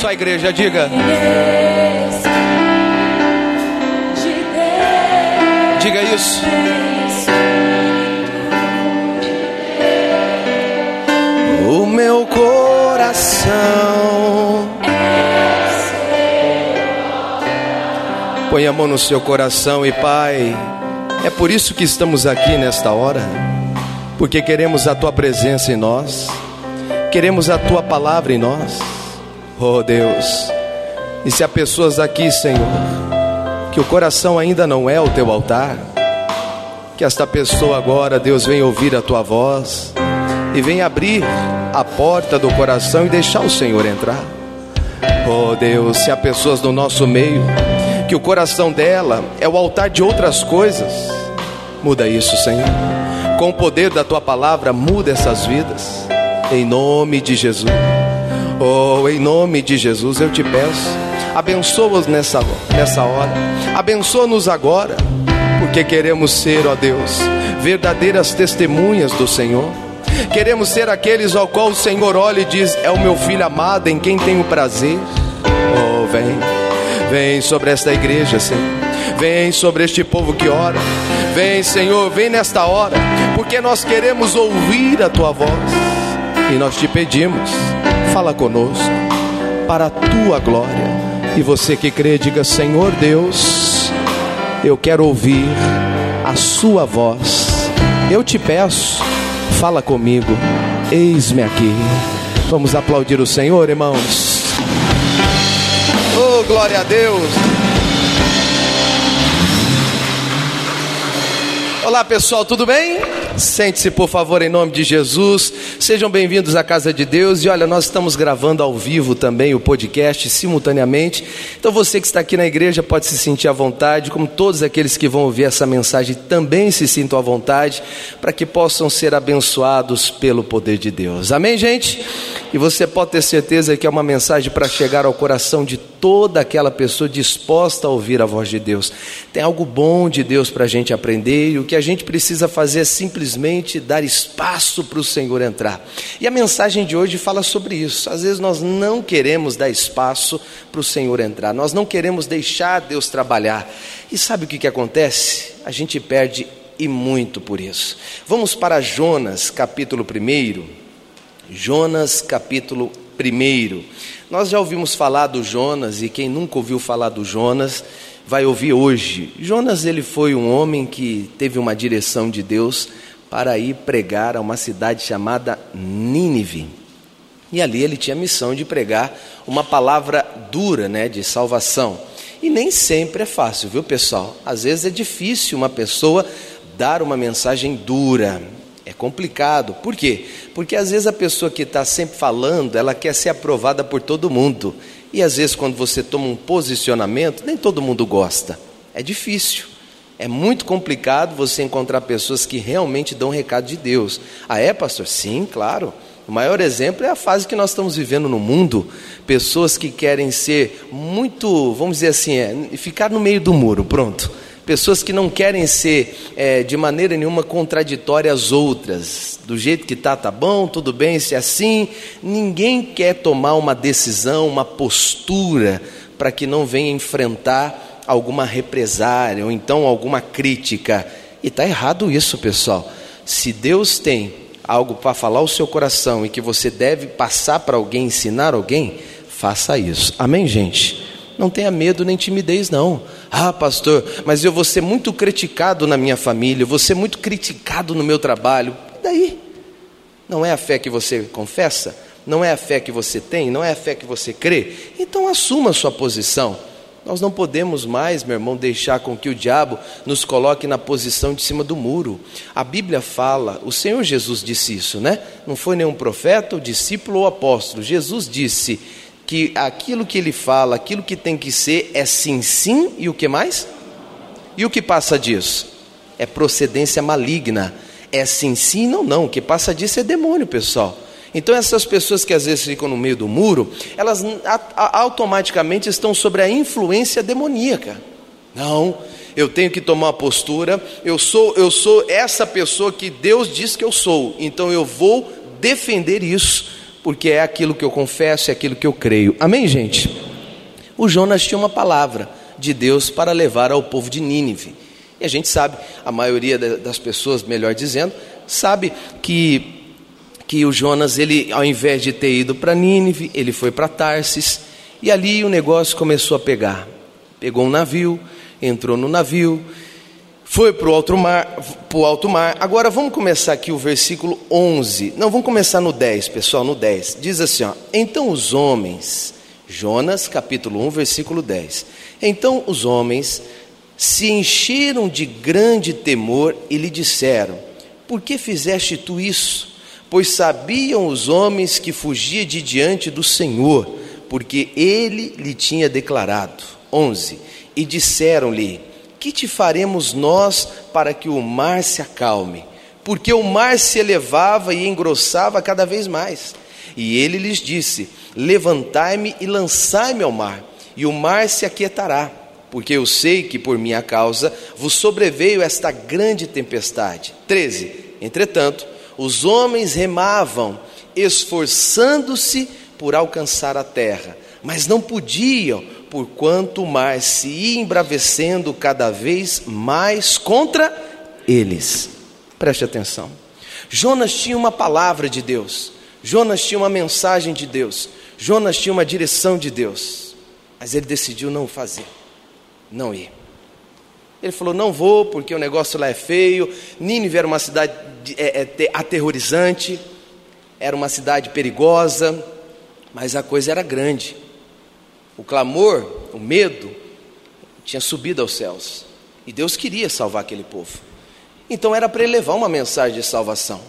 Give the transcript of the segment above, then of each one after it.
Só a igreja, diga. Diga isso. O meu coração. Põe a mão no seu coração e Pai, é por isso que estamos aqui nesta hora, porque queremos a Tua presença em nós, queremos a Tua palavra em nós, oh Deus. E se há pessoas aqui, Senhor, que o coração ainda não é o Teu altar, que esta pessoa agora, Deus, venha ouvir a Tua voz e venha abrir a porta do coração e deixar o Senhor entrar. Oh Deus, se há pessoas no nosso meio que o coração dela é o altar de outras coisas, muda isso, Senhor. Com o poder da tua palavra, muda essas vidas, em nome de Jesus. Oh, em nome de Jesus, eu te peço, abençoa-os nessa, nessa hora, abençoa-nos agora, porque queremos ser, ó Deus, verdadeiras testemunhas do Senhor. Queremos ser aqueles ao qual o Senhor olha e diz: É o meu filho amado em quem tenho prazer. Oh, vem, vem sobre esta igreja, Senhor. Vem sobre este povo que ora. Vem, Senhor, vem nesta hora, porque nós queremos ouvir a tua voz. E nós te pedimos, fala conosco, para a tua glória. E você que crê, diga: Senhor Deus, eu quero ouvir a sua voz. Eu te peço fala comigo, eis-me aqui. Vamos aplaudir o Senhor, irmãos. Oh, glória a Deus. Olá pessoal, tudo bem? Sente-se por favor em nome de Jesus. Sejam bem-vindos à casa de Deus. E olha, nós estamos gravando ao vivo também o podcast simultaneamente. Então você que está aqui na igreja pode se sentir à vontade, como todos aqueles que vão ouvir essa mensagem também se sintam à vontade, para que possam ser abençoados pelo poder de Deus. Amém, gente? E você pode ter certeza que é uma mensagem para chegar ao coração de toda aquela pessoa disposta a ouvir a voz de Deus. Tem algo bom de Deus para a gente aprender e o que a gente precisa fazer é simplesmente dar espaço para o Senhor entrar. E a mensagem de hoje fala sobre isso. Às vezes nós não queremos dar espaço para o Senhor entrar, nós não queremos deixar Deus trabalhar. E sabe o que, que acontece? A gente perde e muito por isso. Vamos para Jonas, capítulo 1. Jonas, capítulo 1. Nós já ouvimos falar do Jonas e quem nunca ouviu falar do Jonas vai ouvir hoje. Jonas ele foi um homem que teve uma direção de Deus para ir pregar a uma cidade chamada Nínive. E ali ele tinha a missão de pregar uma palavra dura, né, de salvação. E nem sempre é fácil, viu, pessoal? Às vezes é difícil uma pessoa dar uma mensagem dura. É complicado. Por quê? Porque às vezes a pessoa que está sempre falando, ela quer ser aprovada por todo mundo. E às vezes, quando você toma um posicionamento, nem todo mundo gosta. É difícil. É muito complicado você encontrar pessoas que realmente dão recado de Deus. Ah, é, pastor? Sim, claro. O maior exemplo é a fase que nós estamos vivendo no mundo. Pessoas que querem ser muito, vamos dizer assim, é, ficar no meio do muro, pronto pessoas que não querem ser é, de maneira nenhuma contraditórias às outras. Do jeito que está, tá bom, tudo bem, se é assim. Ninguém quer tomar uma decisão, uma postura, para que não venha enfrentar alguma represária ou então alguma crítica. E está errado isso, pessoal. Se Deus tem algo para falar ao seu coração e que você deve passar para alguém, ensinar alguém, faça isso. Amém, gente? Não tenha medo nem timidez, não. Ah, pastor, mas eu vou ser muito criticado na minha família, eu vou ser muito criticado no meu trabalho. E daí? Não é a fé que você confessa? Não é a fé que você tem? Não é a fé que você crê? Então assuma a sua posição. Nós não podemos mais, meu irmão, deixar com que o diabo nos coloque na posição de cima do muro. A Bíblia fala, o Senhor Jesus disse isso, né? Não foi nenhum profeta, o discípulo ou apóstolo. Jesus disse: que aquilo que ele fala, aquilo que tem que ser é sim, sim e o que mais? E o que passa disso? É procedência maligna. É sim, sim, não, não. O que passa disso é demônio, pessoal. Então essas pessoas que às vezes ficam no meio do muro, elas automaticamente estão sobre a influência demoníaca. Não, eu tenho que tomar uma postura. Eu sou, eu sou essa pessoa que Deus diz que eu sou. Então eu vou defender isso porque é aquilo que eu confesso, é aquilo que eu creio. Amém, gente? O Jonas tinha uma palavra de Deus para levar ao povo de Nínive. E a gente sabe, a maioria das pessoas, melhor dizendo, sabe que que o Jonas, ele ao invés de ter ido para Nínive, ele foi para Tarsis, e ali o negócio começou a pegar. Pegou um navio, entrou no navio, foi para o alto mar, pro alto mar. Agora vamos começar aqui o versículo 11. Não, vamos começar no 10, pessoal, no 10. Diz assim, ó: Então os homens, Jonas, capítulo 1, versículo 10. Então os homens se encheram de grande temor e lhe disseram: Por que fizeste tu isso? Pois sabiam os homens que fugia de diante do Senhor, porque ele lhe tinha declarado. 11. E disseram-lhe: Que te faremos nós para que o mar se acalme? Porque o mar se elevava e engrossava cada vez mais. E ele lhes disse: Levantai-me e lançai-me ao mar, e o mar se aquietará porque eu sei que por minha causa vos sobreveio esta grande tempestade. 13. Entretanto, os homens remavam, esforçando-se por alcançar a terra, mas não podiam, porquanto o mar se ia embravecendo cada vez mais contra eles. Preste atenção. Jonas tinha uma palavra de Deus, Jonas tinha uma mensagem de Deus, Jonas tinha uma direção de Deus, mas ele decidiu não fazer, não ir. Ele falou: Não vou, porque o negócio lá é feio. Nínive era uma cidade é, é, aterrorizante, era uma cidade perigosa, mas a coisa era grande. O clamor, o medo, tinha subido aos céus. E Deus queria salvar aquele povo. Então era para ele levar uma mensagem de salvação.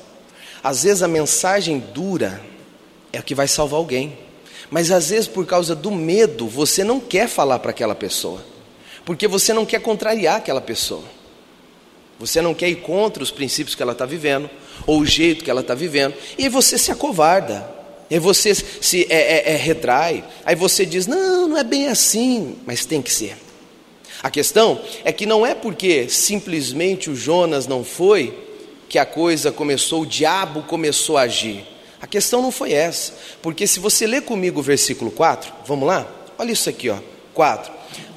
Às vezes a mensagem dura é o que vai salvar alguém. Mas às vezes, por causa do medo, você não quer falar para aquela pessoa porque você não quer contrariar aquela pessoa. Você não quer ir contra os princípios que ela está vivendo, ou o jeito que ela está vivendo, e você se acovarda, e aí você se é, é, é, retrai, aí você diz: não, não é bem assim, mas tem que ser. A questão é que não é porque simplesmente o Jonas não foi que a coisa começou, o diabo começou a agir. A questão não foi essa, porque se você ler comigo o versículo 4, vamos lá? Olha isso aqui, ó, 4.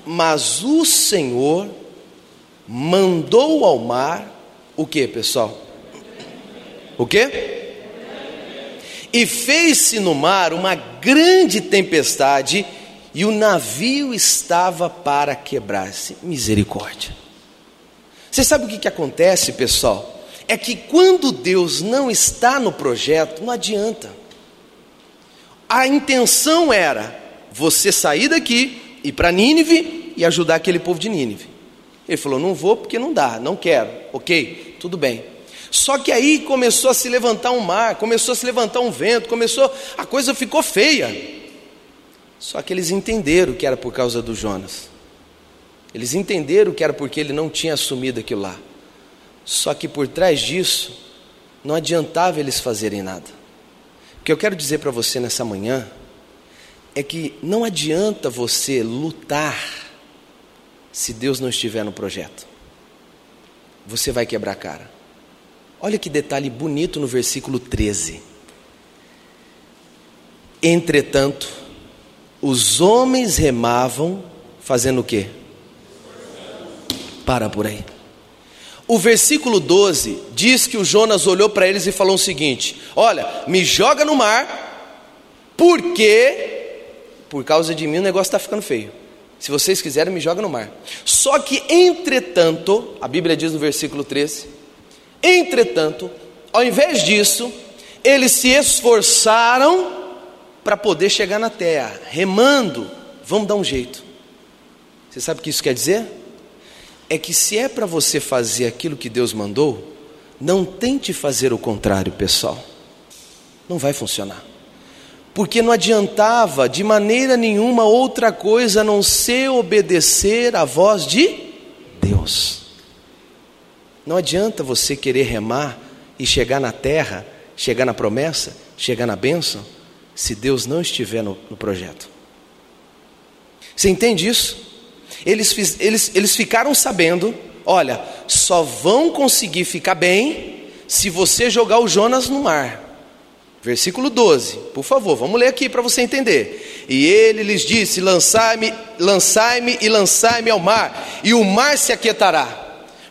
Mas o Senhor mandou ao mar o que, pessoal? O que? E fez-se no mar uma grande tempestade e o navio estava para quebrar-se. Misericórdia. Você sabe o que, que acontece, pessoal? É que quando Deus não está no projeto, não adianta. A intenção era você sair daqui, ir para Nínive e ajudar aquele povo de Nínive. Ele falou: Não vou porque não dá, não quero. Ok, tudo bem. Só que aí começou a se levantar um mar, começou a se levantar um vento, começou, a coisa ficou feia. Só que eles entenderam que era por causa do Jonas. Eles entenderam que era porque ele não tinha assumido aquilo lá. Só que por trás disso, não adiantava eles fazerem nada. O que eu quero dizer para você nessa manhã é que não adianta você lutar se Deus não estiver no projeto. Você vai quebrar a cara. Olha que detalhe bonito no versículo 13. Entretanto, os homens remavam fazendo o quê? Para por aí. O versículo 12 diz que o Jonas olhou para eles e falou o seguinte: Olha, me joga no mar, porque por causa de mim o negócio está ficando feio. Se vocês quiserem, me joga no mar. Só que, entretanto, a Bíblia diz no versículo 13: entretanto, ao invés disso, eles se esforçaram para poder chegar na terra, remando, vamos dar um jeito. Você sabe o que isso quer dizer? É que se é para você fazer aquilo que Deus mandou, não tente fazer o contrário, pessoal. Não vai funcionar porque não adiantava de maneira nenhuma outra coisa a não ser obedecer à voz de Deus. Não adianta você querer remar e chegar na terra, chegar na promessa, chegar na bênção, se Deus não estiver no, no projeto. Você entende isso? Eles, eles, eles ficaram sabendo: olha, só vão conseguir ficar bem se você jogar o Jonas no mar. Versículo 12, por favor, vamos ler aqui para você entender. E ele lhes disse: Lançai-me, lançai-me e lançai-me ao mar, e o mar se aquietará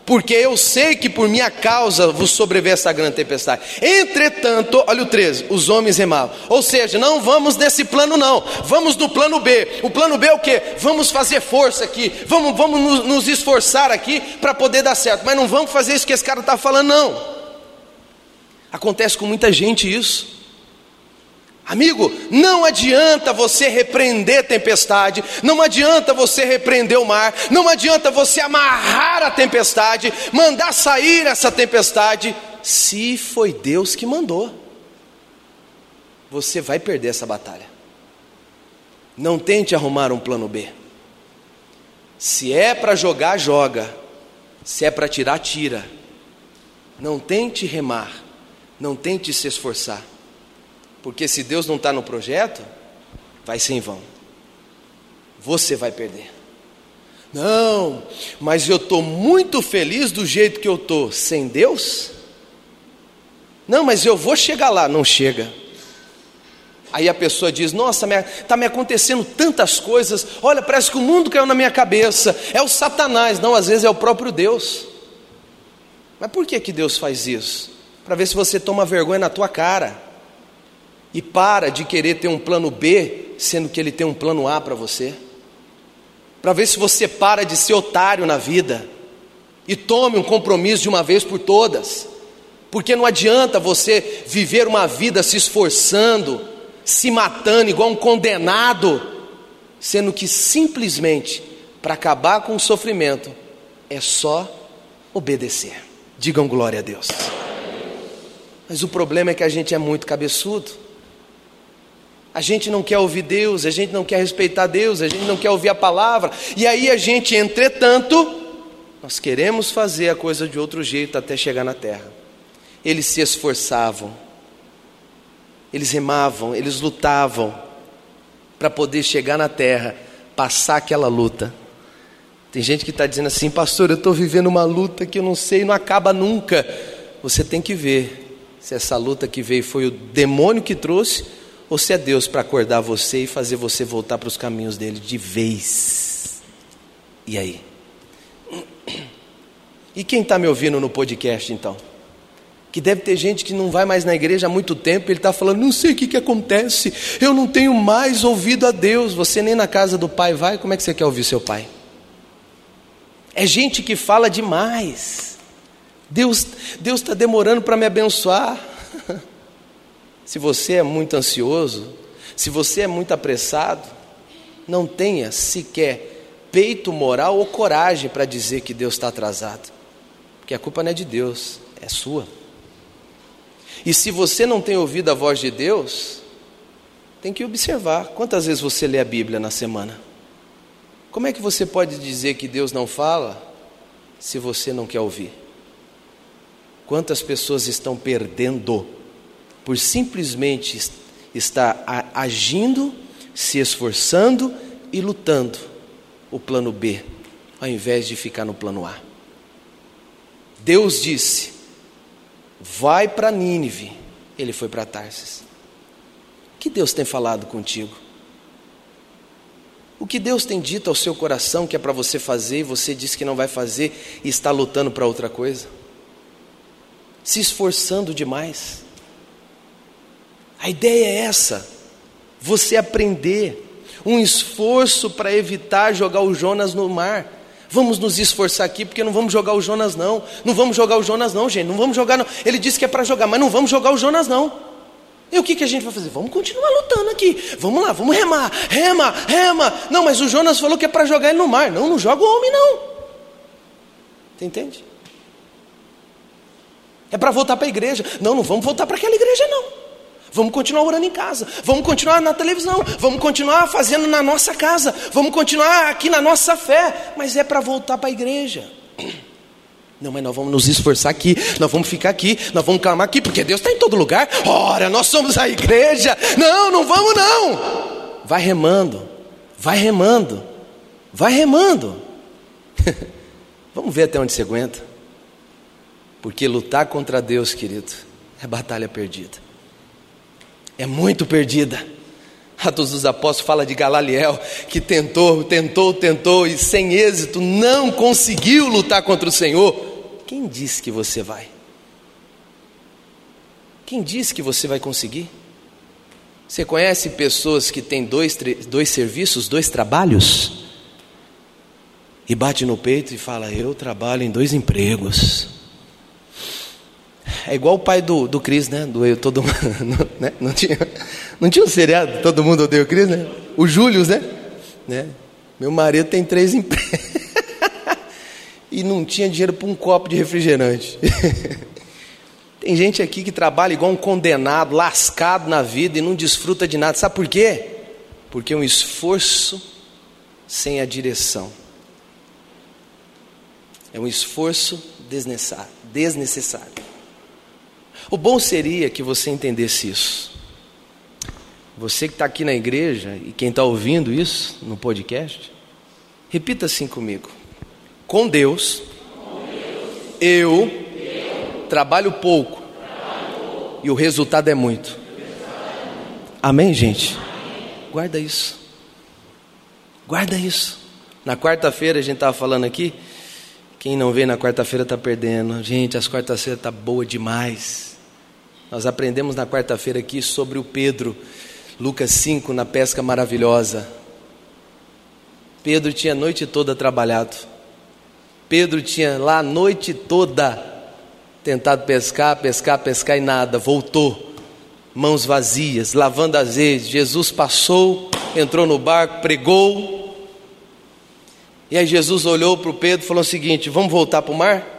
porque eu sei que por minha causa vos sobreveio essa grande tempestade. Entretanto, olha o 13, os homens remavam. Ou seja, não vamos nesse plano não, vamos no plano B. O plano B é o que? Vamos fazer força aqui, vamos, vamos nos, nos esforçar aqui para poder dar certo. Mas não vamos fazer isso que esse cara está falando não. Acontece com muita gente isso. Amigo, não adianta você repreender tempestade, não adianta você repreender o mar, não adianta você amarrar a tempestade, mandar sair essa tempestade, se foi Deus que mandou. Você vai perder essa batalha. Não tente arrumar um plano B. Se é para jogar, joga. Se é para tirar, tira. Não tente remar. Não tente se esforçar. Porque se Deus não está no projeto, vai ser em vão. Você vai perder. Não, mas eu estou muito feliz do jeito que eu estou, sem Deus? Não, mas eu vou chegar lá. Não chega. Aí a pessoa diz: Nossa, está me acontecendo tantas coisas. Olha, parece que o mundo caiu na minha cabeça. É o Satanás. Não, às vezes é o próprio Deus. Mas por que, que Deus faz isso? Para ver se você toma vergonha na tua cara. E para de querer ter um plano B, sendo que ele tem um plano A para você. Para ver se você para de ser otário na vida e tome um compromisso de uma vez por todas. Porque não adianta você viver uma vida se esforçando, se matando igual um condenado, sendo que simplesmente para acabar com o sofrimento é só obedecer. Digam glória a Deus. Mas o problema é que a gente é muito cabeçudo. A gente não quer ouvir Deus, a gente não quer respeitar Deus, a gente não quer ouvir a palavra. E aí a gente, entretanto, nós queremos fazer a coisa de outro jeito até chegar na terra. Eles se esforçavam, eles remavam, eles lutavam para poder chegar na terra, passar aquela luta. Tem gente que está dizendo assim, pastor, eu estou vivendo uma luta que eu não sei, não acaba nunca. Você tem que ver se essa luta que veio foi o demônio que trouxe ou se é Deus para acordar você e fazer você voltar para os caminhos dele de vez. E aí? E quem está me ouvindo no podcast então? Que deve ter gente que não vai mais na igreja há muito tempo, ele está falando, não sei o que, que acontece, eu não tenho mais ouvido a Deus. Você nem na casa do pai vai, como é que você quer ouvir seu pai? É gente que fala demais. Deus Deus está demorando para me abençoar. Se você é muito ansioso, se você é muito apressado, não tenha sequer peito moral ou coragem para dizer que Deus está atrasado, porque a culpa não é de Deus, é sua. E se você não tem ouvido a voz de Deus, tem que observar quantas vezes você lê a Bíblia na semana. Como é que você pode dizer que Deus não fala se você não quer ouvir? Quantas pessoas estão perdendo por simplesmente estar agindo, se esforçando e lutando o plano B, ao invés de ficar no plano A. Deus disse: vai para Nínive. Ele foi para Tarsis. O que Deus tem falado contigo? O que Deus tem dito ao seu coração que é para você fazer e você diz que não vai fazer e está lutando para outra coisa? Se esforçando demais. A ideia é essa: você aprender, um esforço para evitar jogar o Jonas no mar. Vamos nos esforçar aqui, porque não vamos jogar o Jonas, não. Não vamos jogar o Jonas, não, gente. Não vamos jogar, não. Ele disse que é para jogar, mas não vamos jogar o Jonas, não. E o que, que a gente vai fazer? Vamos continuar lutando aqui. Vamos lá, vamos remar, rema, rema. Não, mas o Jonas falou que é para jogar ele no mar. Não, não joga o homem, não. Você entende? É para voltar para a igreja. Não, não vamos voltar para aquela igreja, não. Vamos continuar orando em casa, vamos continuar na televisão, vamos continuar fazendo na nossa casa, vamos continuar aqui na nossa fé, mas é para voltar para a igreja. Não, mas nós vamos nos esforçar aqui, nós vamos ficar aqui, nós vamos clamar aqui, porque Deus está em todo lugar. Ora, nós somos a igreja. Não, não vamos não. Vai remando, vai remando, vai remando. vamos ver até onde você aguenta. Porque lutar contra Deus, querido, é batalha perdida. É muito perdida. Atos dos Apóstolos fala de Galaliel, que tentou, tentou, tentou e sem êxito não conseguiu lutar contra o Senhor. Quem disse que você vai? Quem disse que você vai conseguir? Você conhece pessoas que têm dois, dois serviços, dois trabalhos? E bate no peito e fala: Eu trabalho em dois empregos. É igual o pai do, do Cris, né? Do eu, todo não, né? não, tinha, não tinha um seriado, todo mundo odeia o Cris, né? O Júlio, né? né? Meu marido tem três empregos. e não tinha dinheiro para um copo de refrigerante. tem gente aqui que trabalha igual um condenado, lascado na vida e não desfruta de nada. Sabe por quê? Porque é um esforço sem a direção. É um esforço desnecessário. O bom seria que você entendesse isso. Você que está aqui na igreja e quem está ouvindo isso no podcast, repita assim comigo: com Deus, com Deus eu, eu, trabalho, pouco, trabalho pouco, e o resultado é muito. Amém, gente? Guarda isso. Guarda isso. Na quarta-feira a gente estava falando aqui. Quem não vem na quarta-feira está perdendo. Gente, as quartas-feiras tá boa demais. Nós aprendemos na quarta-feira aqui sobre o Pedro, Lucas 5, na pesca maravilhosa. Pedro tinha a noite toda trabalhado. Pedro tinha lá a noite toda tentado pescar, pescar, pescar e nada. Voltou, mãos vazias, lavando as redes. Jesus passou, entrou no barco, pregou. E aí Jesus olhou para o Pedro e falou o seguinte: Vamos voltar para o mar?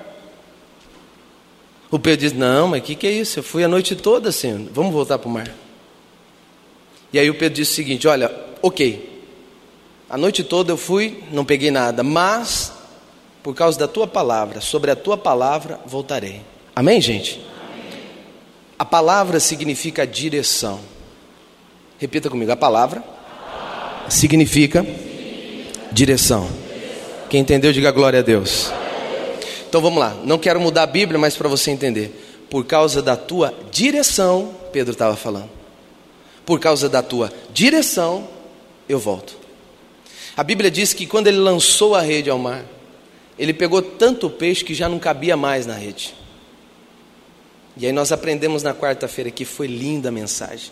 O Pedro diz: Não, mas o que, que é isso? Eu fui a noite toda assim, vamos voltar para o mar. E aí o Pedro disse o seguinte: Olha, ok, a noite toda eu fui, não peguei nada, mas por causa da tua palavra, sobre a tua palavra voltarei. Amém, gente? Amém. A palavra significa direção. Repita comigo: a palavra, a palavra. Significa, significa direção. direção. Quem entendeu, diga glória a Deus. Então vamos lá, não quero mudar a Bíblia, mas para você entender. Por causa da tua direção, Pedro estava falando. Por causa da tua direção, eu volto. A Bíblia diz que quando ele lançou a rede ao mar, ele pegou tanto peixe que já não cabia mais na rede. E aí nós aprendemos na quarta-feira que foi linda a mensagem.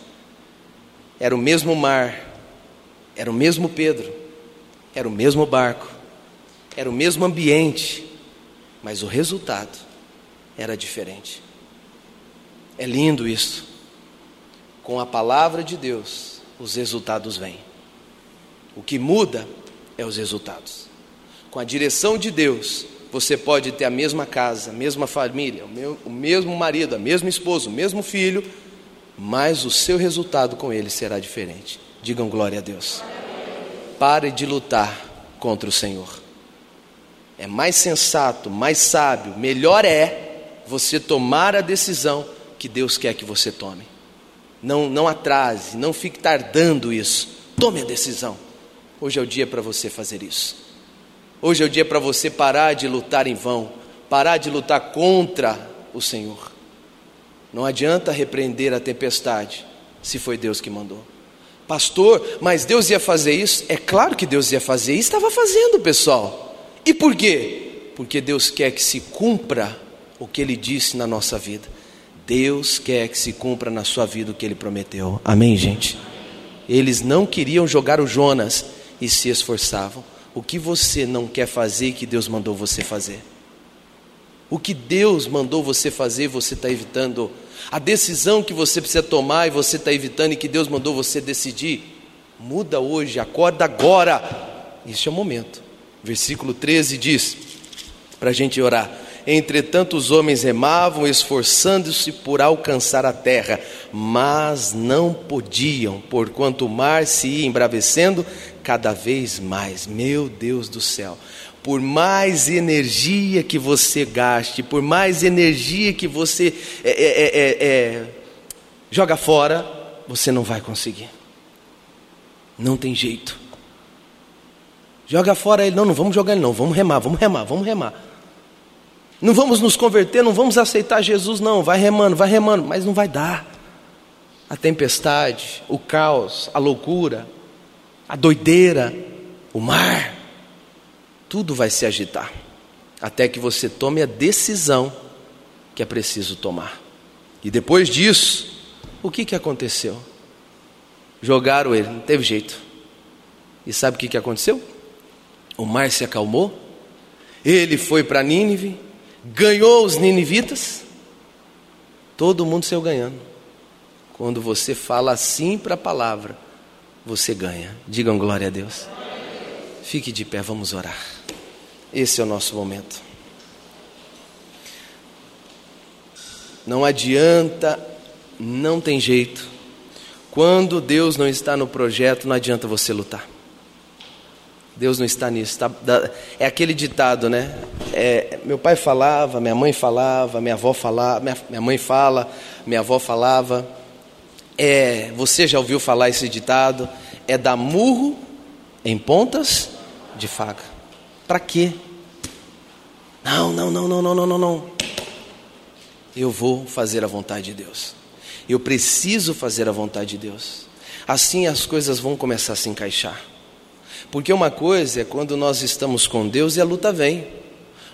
Era o mesmo mar, era o mesmo Pedro, era o mesmo barco, era o mesmo ambiente, mas o resultado era diferente. É lindo isso. Com a palavra de Deus, os resultados vêm. O que muda é os resultados. Com a direção de Deus, você pode ter a mesma casa, a mesma família, o, mesmo marido, a mesma esposa, o mesmo filho, mas o seu resultado com ele será diferente. Digam glória a Deus. Pare de lutar contra o Senhor é mais sensato, mais sábio, melhor é você tomar a decisão que Deus quer que você tome. Não, não atrase, não fique tardando isso. Tome a decisão. Hoje é o dia para você fazer isso. Hoje é o dia para você parar de lutar em vão, parar de lutar contra o Senhor. Não adianta repreender a tempestade, se foi Deus que mandou. Pastor, mas Deus ia fazer isso? É claro que Deus ia fazer, e estava fazendo, pessoal. E por quê? Porque Deus quer que se cumpra o que Ele disse na nossa vida. Deus quer que se cumpra na sua vida o que Ele prometeu. Amém, gente? Eles não queriam jogar o Jonas e se esforçavam. O que você não quer fazer e que Deus mandou você fazer? O que Deus mandou você fazer, você está evitando. A decisão que você precisa tomar e você está evitando e que Deus mandou você decidir. Muda hoje, acorda agora. Este é o momento. Versículo 13 diz, para a gente orar: Entretanto, os homens remavam, esforçando-se por alcançar a terra, mas não podiam, porquanto o mar se ia embravecendo cada vez mais. Meu Deus do céu! Por mais energia que você gaste, por mais energia que você é, é, é, é, é joga fora, você não vai conseguir. Não tem jeito. Joga fora ele. Não, não vamos jogar ele, não. Vamos remar, vamos remar, vamos remar. Não vamos nos converter, não vamos aceitar Jesus, não. Vai remando, vai remando, mas não vai dar. a tempestade, o caos, a loucura, a doideira, o mar, tudo vai se agitar, até que você tome a decisão que é preciso tomar. E depois disso, o que, que aconteceu? Jogaram ele, não teve jeito. E sabe o que, que aconteceu? O mar se acalmou, ele foi para Nínive, ganhou os ninivitas, todo mundo saiu ganhando. Quando você fala assim para a palavra, você ganha. Digam glória a Deus. Fique de pé, vamos orar. Esse é o nosso momento. Não adianta, não tem jeito. Quando Deus não está no projeto, não adianta você lutar. Deus não está nisso. Tá, é aquele ditado, né? É, meu pai falava, minha mãe falava, minha avó falava, minha, minha mãe fala, minha avó falava. É, você já ouviu falar esse ditado? É dar murro em pontas de faca. Para quê? Não, não, não, não, não, não, não, não. Eu vou fazer a vontade de Deus. Eu preciso fazer a vontade de Deus. Assim as coisas vão começar a se encaixar. Porque uma coisa é quando nós estamos com Deus e a luta vem.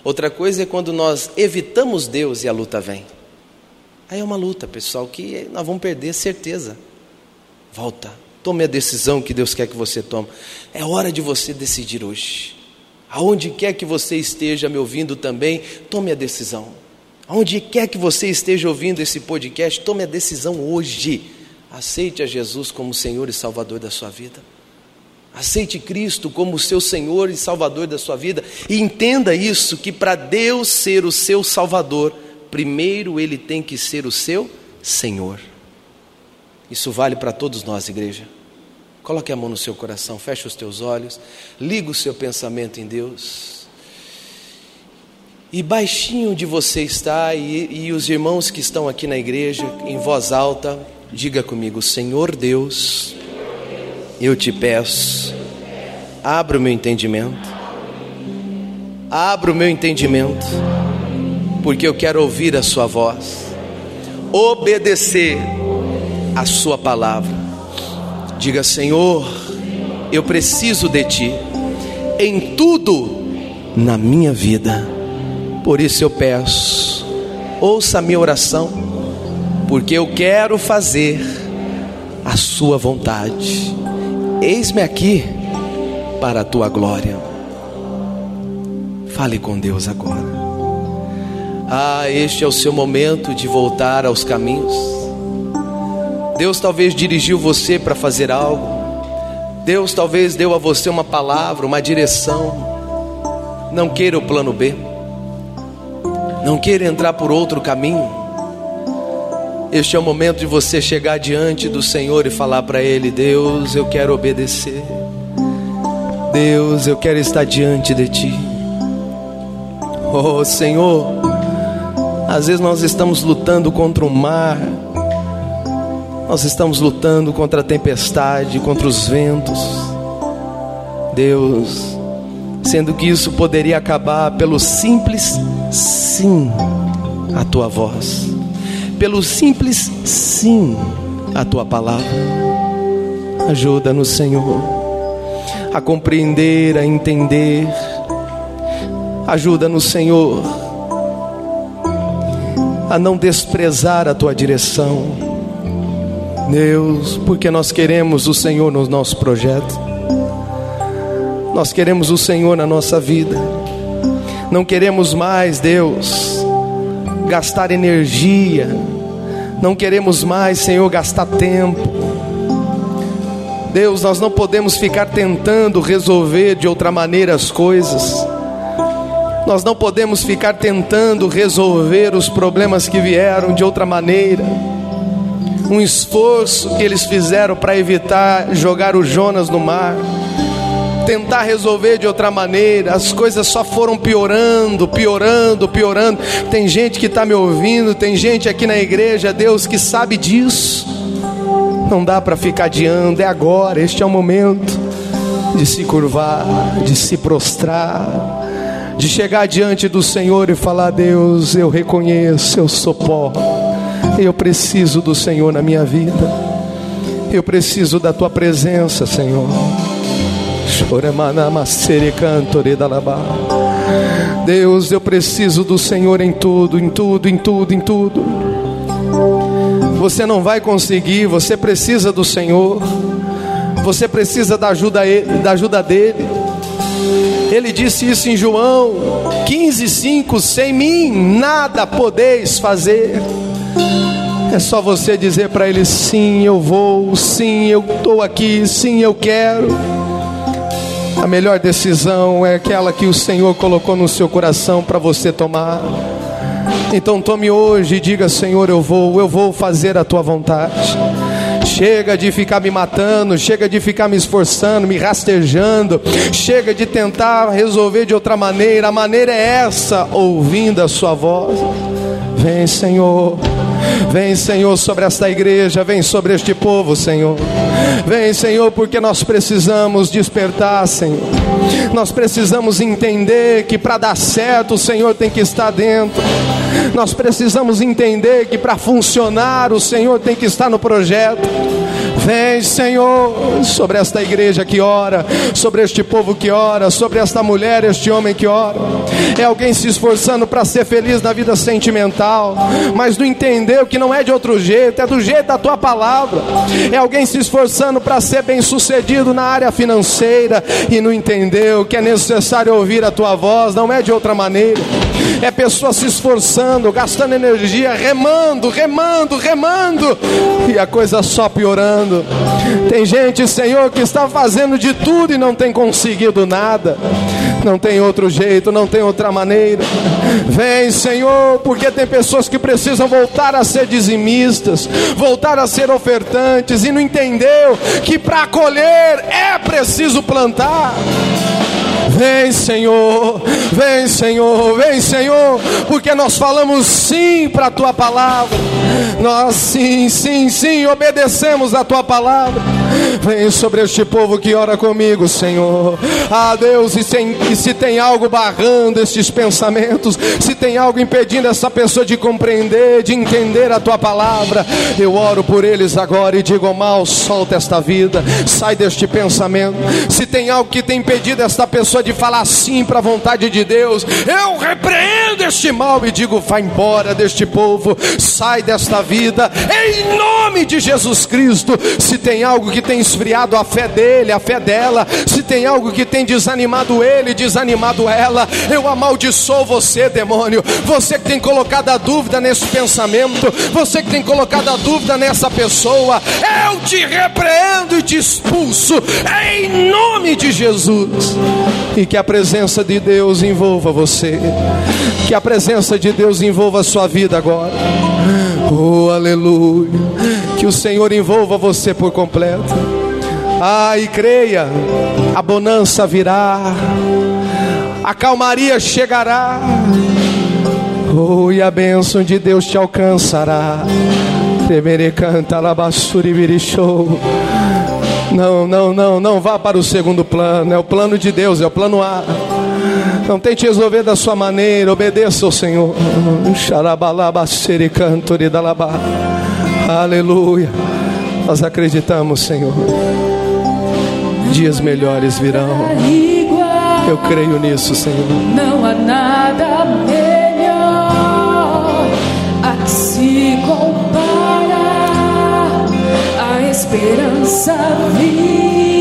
Outra coisa é quando nós evitamos Deus e a luta vem. Aí é uma luta, pessoal, que nós vamos perder certeza. Volta, tome a decisão que Deus quer que você tome. É hora de você decidir hoje. Aonde quer que você esteja me ouvindo também, tome a decisão. Aonde quer que você esteja ouvindo esse podcast, tome a decisão hoje. Aceite a Jesus como Senhor e Salvador da sua vida. Aceite Cristo como seu Senhor e Salvador da sua vida e entenda isso que para Deus ser o seu Salvador, primeiro ele tem que ser o seu Senhor. Isso vale para todos nós, igreja. Coloque a mão no seu coração, feche os teus olhos, liga o seu pensamento em Deus. E baixinho de você está, e, e os irmãos que estão aqui na igreja, em voz alta, diga comigo: Senhor Deus, eu te peço, abra o meu entendimento, abra o meu entendimento porque eu quero ouvir a Sua voz, obedecer a Sua palavra. Diga, Senhor, eu preciso de Ti em tudo na minha vida, por isso eu peço, ouça a minha oração, porque eu quero fazer a Sua vontade. Eis-me aqui para a Tua glória. Fale com Deus agora. Ah, este é o seu momento de voltar aos caminhos. Deus talvez dirigiu você para fazer algo. Deus talvez deu a você uma palavra, uma direção. Não queira o plano B. Não queira entrar por outro caminho. Este é o momento de você chegar diante do Senhor e falar para Ele: Deus, eu quero obedecer. Deus, eu quero estar diante de Ti. Oh Senhor, às vezes nós estamos lutando contra o mar, nós estamos lutando contra a tempestade, contra os ventos. Deus, sendo que isso poderia acabar pelo simples sim à tua voz, pelo simples sim à tua palavra. Ajuda-nos, Senhor, a compreender, a entender. Ajuda-nos, Senhor a não desprezar a tua direção. Deus, porque nós queremos o Senhor no nosso projeto, nós queremos o Senhor na nossa vida, não queremos mais, Deus, gastar energia, não queremos mais, Senhor, gastar tempo. Deus, nós não podemos ficar tentando resolver de outra maneira as coisas. Nós não podemos ficar tentando resolver os problemas que vieram de outra maneira. Um esforço que eles fizeram para evitar jogar o Jonas no mar, tentar resolver de outra maneira, as coisas só foram piorando, piorando, piorando. Tem gente que está me ouvindo, tem gente aqui na igreja, Deus, que sabe disso. Não dá para ficar adiando, é agora, este é o momento de se curvar, de se prostrar de chegar diante do Senhor e falar: Deus, eu reconheço, eu sou pó, eu preciso do Senhor na minha vida. Eu preciso da tua presença, Senhor. Deus, eu preciso do Senhor em tudo, em tudo, em tudo, em tudo. Você não vai conseguir, você precisa do Senhor. Você precisa da ajuda, da ajuda dele. Ele disse isso em João 15:5, sem mim nada podeis fazer. É só você dizer para ele: sim, eu vou, sim, eu estou aqui, sim, eu quero. A melhor decisão é aquela que o Senhor colocou no seu coração para você tomar. Então tome hoje e diga: Senhor, eu vou, eu vou fazer a tua vontade. Chega de ficar me matando, chega de ficar me esforçando, me rastejando, chega de tentar resolver de outra maneira. A maneira é essa, ouvindo a sua voz. Vem, Senhor. Vem, Senhor, sobre esta igreja, vem sobre este povo, Senhor. Vem, Senhor, porque nós precisamos despertar, Senhor. Nós precisamos entender que para dar certo o Senhor tem que estar dentro. Nós precisamos entender que para funcionar o Senhor tem que estar no projeto. Senhor, sobre esta igreja que ora, sobre este povo que ora, sobre esta mulher, este homem que ora. É alguém se esforçando para ser feliz na vida sentimental, mas não entendeu que não é de outro jeito, é do jeito da tua palavra. É alguém se esforçando para ser bem sucedido na área financeira e não entendeu que é necessário ouvir a tua voz, não é de outra maneira. É pessoa se esforçando, gastando energia, remando, remando, remando, e a coisa só piorando. Tem gente, Senhor, que está fazendo de tudo e não tem conseguido nada. Não tem outro jeito, não tem outra maneira. Vem, Senhor, porque tem pessoas que precisam voltar a ser dizimistas, voltar a ser ofertantes e não entendeu que para colher é preciso plantar. Vem, Senhor, vem, Senhor, vem, Senhor, porque nós falamos sim para a tua palavra. Nós sim, sim, sim, obedecemos a tua palavra. Vem sobre este povo que ora comigo, Senhor. Ah, Deus, e, sem, e se tem algo barrando estes pensamentos, se tem algo impedindo essa pessoa de compreender, de entender a tua palavra, eu oro por eles agora e digo: mal, solta esta vida, sai deste pensamento. Se tem algo que tem impedido esta pessoa de falar sim para a vontade de Deus, eu repreendo este mal e digo: vai embora deste povo, sai desta vida, em nome de Jesus Cristo. Se tem algo que tem esfriado a fé dele, a fé dela, se tem algo que tem desanimado ele, desanimado ela, eu amaldiçoo você, demônio. Você que tem colocado a dúvida nesse pensamento, você que tem colocado a dúvida nessa pessoa, eu te repreendo e te expulso, em nome de Jesus e que a presença de Deus envolva você, que a presença de Deus envolva a sua vida agora. Oh, aleluia! Que o Senhor envolva você por completo. Ah, e creia, a bonança virá, a calmaria chegará. Oh, e a bênção de Deus te alcançará. Temere canta. Não, não, não, não vá para o segundo plano. É o plano de Deus, é o plano A. Não tente resolver da sua maneira, obedeça ao Senhor. Aleluia. Nós acreditamos, Senhor. Dias melhores virão. Eu creio nisso, Senhor. Não há nada melhor a se comparar esperança viva.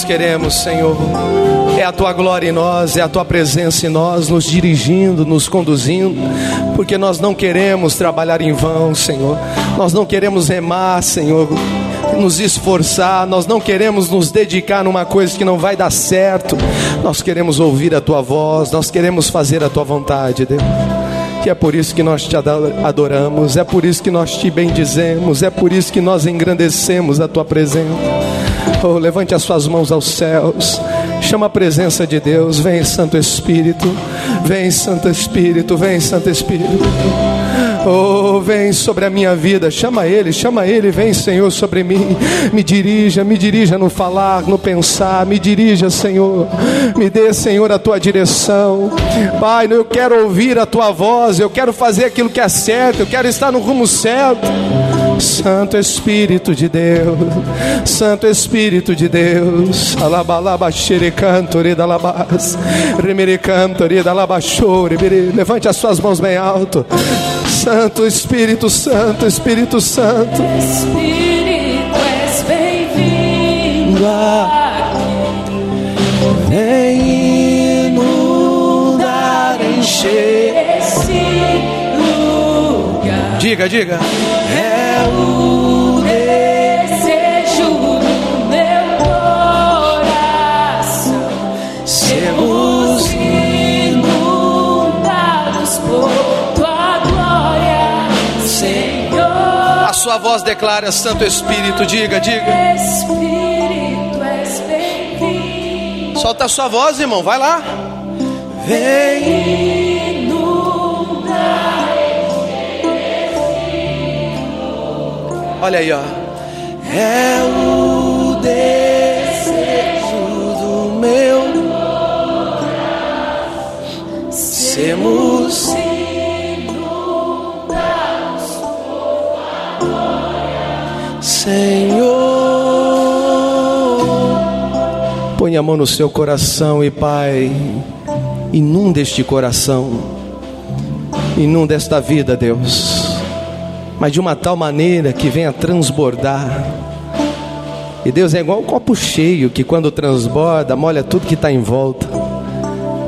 Nós queremos, Senhor. É a tua glória em nós, é a tua presença em nós, nos dirigindo, nos conduzindo, porque nós não queremos trabalhar em vão, Senhor. Nós não queremos remar, Senhor, nos esforçar, nós não queremos nos dedicar numa coisa que não vai dar certo. Nós queremos ouvir a tua voz, nós queremos fazer a tua vontade, Deus. E é por isso que nós te ado- adoramos, é por isso que nós te bendizemos, é por isso que nós engrandecemos a tua presença. Oh, levante as suas mãos aos céus. Chama a presença de Deus. Vem, Santo Espírito. Vem, Santo Espírito. Vem, Santo Espírito. Oh, vem sobre a minha vida. Chama Ele, chama Ele. Vem, Senhor, sobre mim. Me dirija, me dirija no falar, no pensar. Me dirija, Senhor. Me dê, Senhor, a tua direção. Pai, eu quero ouvir a tua voz. Eu quero fazer aquilo que é certo. Eu quero estar no rumo certo. Santo Espírito de Deus, Santo Espírito de Deus, alabalaba xerecantori da labas, remericantori da labachore, levante as suas mãos bem alto. Santo Espírito Santo, Espírito Santo, Espírito, és bem-vindo vem inundar, encher. esse lugar. Diga, diga. É o desejo do meu coração. Sermos inundados por tua glória, Senhor. A sua voz declara, Santo Espírito, diga, diga. Espírito, és bem-vindo. Solta a sua voz, irmão, vai lá. Vem. Olha aí, ó. É o desejo do meu sermos Senhor. Põe a mão no seu coração e Pai, inunda este coração, inunda esta vida, Deus mas de uma tal maneira que venha transbordar. E Deus é igual um copo cheio que quando transborda, molha tudo que está em volta.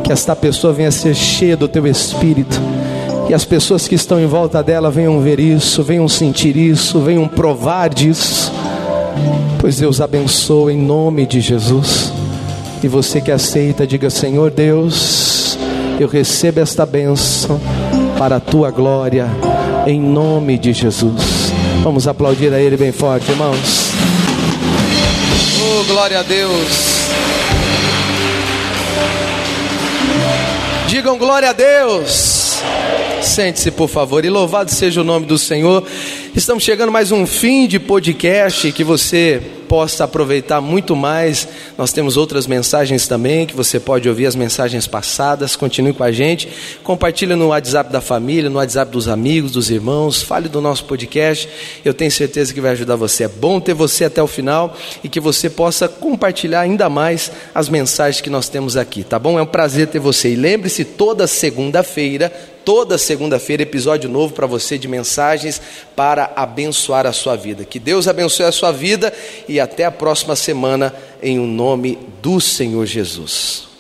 Que esta pessoa venha ser cheia do teu espírito. E as pessoas que estão em volta dela venham ver isso, venham sentir isso, venham provar disso. Pois Deus abençoa em nome de Jesus. E você que aceita, diga: Senhor Deus, eu recebo esta bênção para a tua glória, Em nome de Jesus. Vamos aplaudir a Ele bem forte, irmãos. Oh, glória a Deus. Digam glória a Deus. Sente-se, por favor, e louvado seja o nome do Senhor. Estamos chegando mais um fim de podcast que você possa aproveitar muito mais. Nós temos outras mensagens também que você pode ouvir as mensagens passadas. Continue com a gente. Compartilhe no WhatsApp da família, no WhatsApp dos amigos, dos irmãos. Fale do nosso podcast. Eu tenho certeza que vai ajudar você. É bom ter você até o final e que você possa compartilhar ainda mais as mensagens que nós temos aqui, tá bom? É um prazer ter você. E lembre-se, toda segunda-feira toda segunda-feira episódio novo para você de mensagens para abençoar a sua vida. Que Deus abençoe a sua vida e até a próxima semana em o nome do Senhor Jesus.